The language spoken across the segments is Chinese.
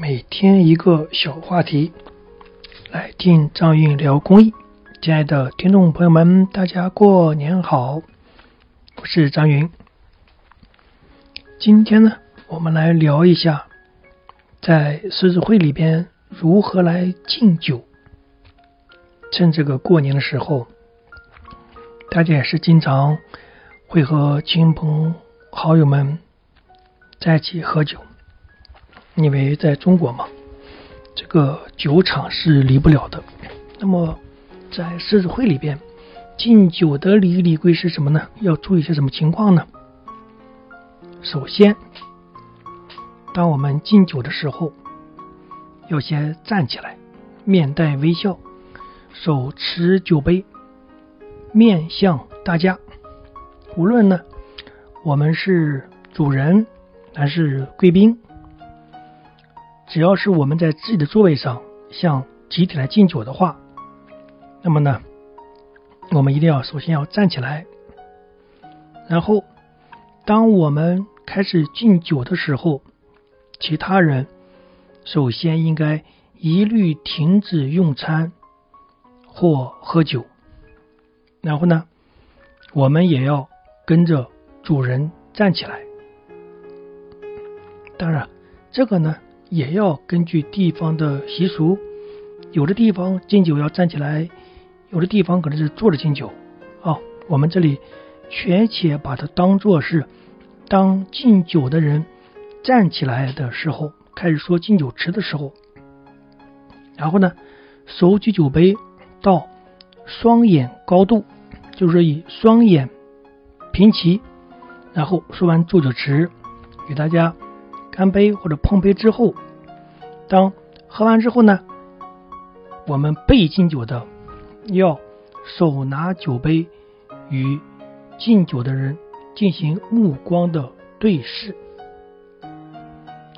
每天一个小话题，来听张韵聊公益。亲爱的听众朋友们，大家过年好，我是张云。今天呢，我们来聊一下，在狮子会里边如何来敬酒。趁这个过年的时候，大家也是经常会和亲朋好友们在一起喝酒。因为在中国嘛，这个酒场是离不了的。那么，在狮子会里边敬酒的礼礼规是什么呢？要注意些什么情况呢？首先，当我们敬酒的时候，要先站起来，面带微笑，手持酒杯，面向大家。无论呢，我们是主人还是贵宾。只要是我们在自己的座位上向集体来敬酒的话，那么呢，我们一定要首先要站起来，然后当我们开始敬酒的时候，其他人首先应该一律停止用餐或喝酒，然后呢，我们也要跟着主人站起来。当然，这个呢。也要根据地方的习俗，有的地方敬酒要站起来，有的地方可能是坐着敬酒。啊，我们这里全且把它当做是当敬酒的人站起来的时候，开始说敬酒词的时候，然后呢，手举酒杯到双眼高度，就是以双眼平齐，然后说完祝酒词，与大家。干杯或者碰杯之后，当喝完之后呢，我们被敬酒的要手拿酒杯与敬酒的人进行目光的对视。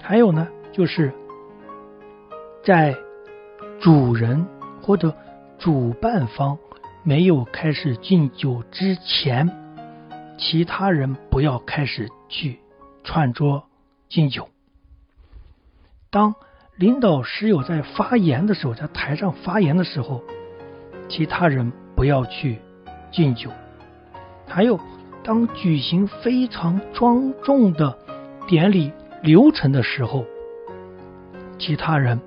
还有呢，就是在主人或者主办方没有开始敬酒之前，其他人不要开始去串桌敬酒。当领导师友在发言的时候，在台上发言的时候，其他人不要去敬酒。还有，当举行非常庄重的典礼流程的时候，其他人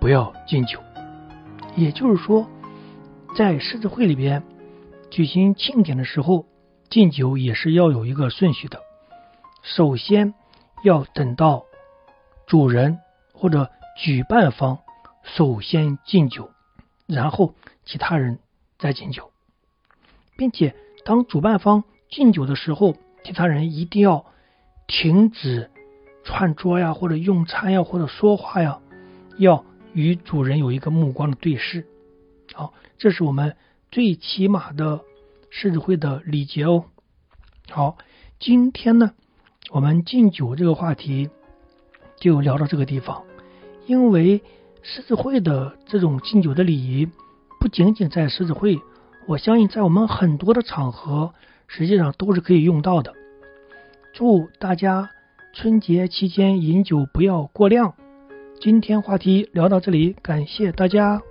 不要敬酒。也就是说，在狮子会里边举行庆典的时候，敬酒也是要有一个顺序的。首先要等到主人。或者举办方首先敬酒，然后其他人再敬酒，并且当主办方敬酒的时候，其他人一定要停止串桌呀，或者用餐呀，或者说话呀，要与主人有一个目光的对视。好，这是我们最起码的狮子会的礼节哦。好，今天呢，我们敬酒这个话题就聊到这个地方。因为狮子会的这种敬酒的礼仪，不仅仅在狮子会，我相信在我们很多的场合，实际上都是可以用到的。祝大家春节期间饮酒不要过量。今天话题聊到这里，感谢大家。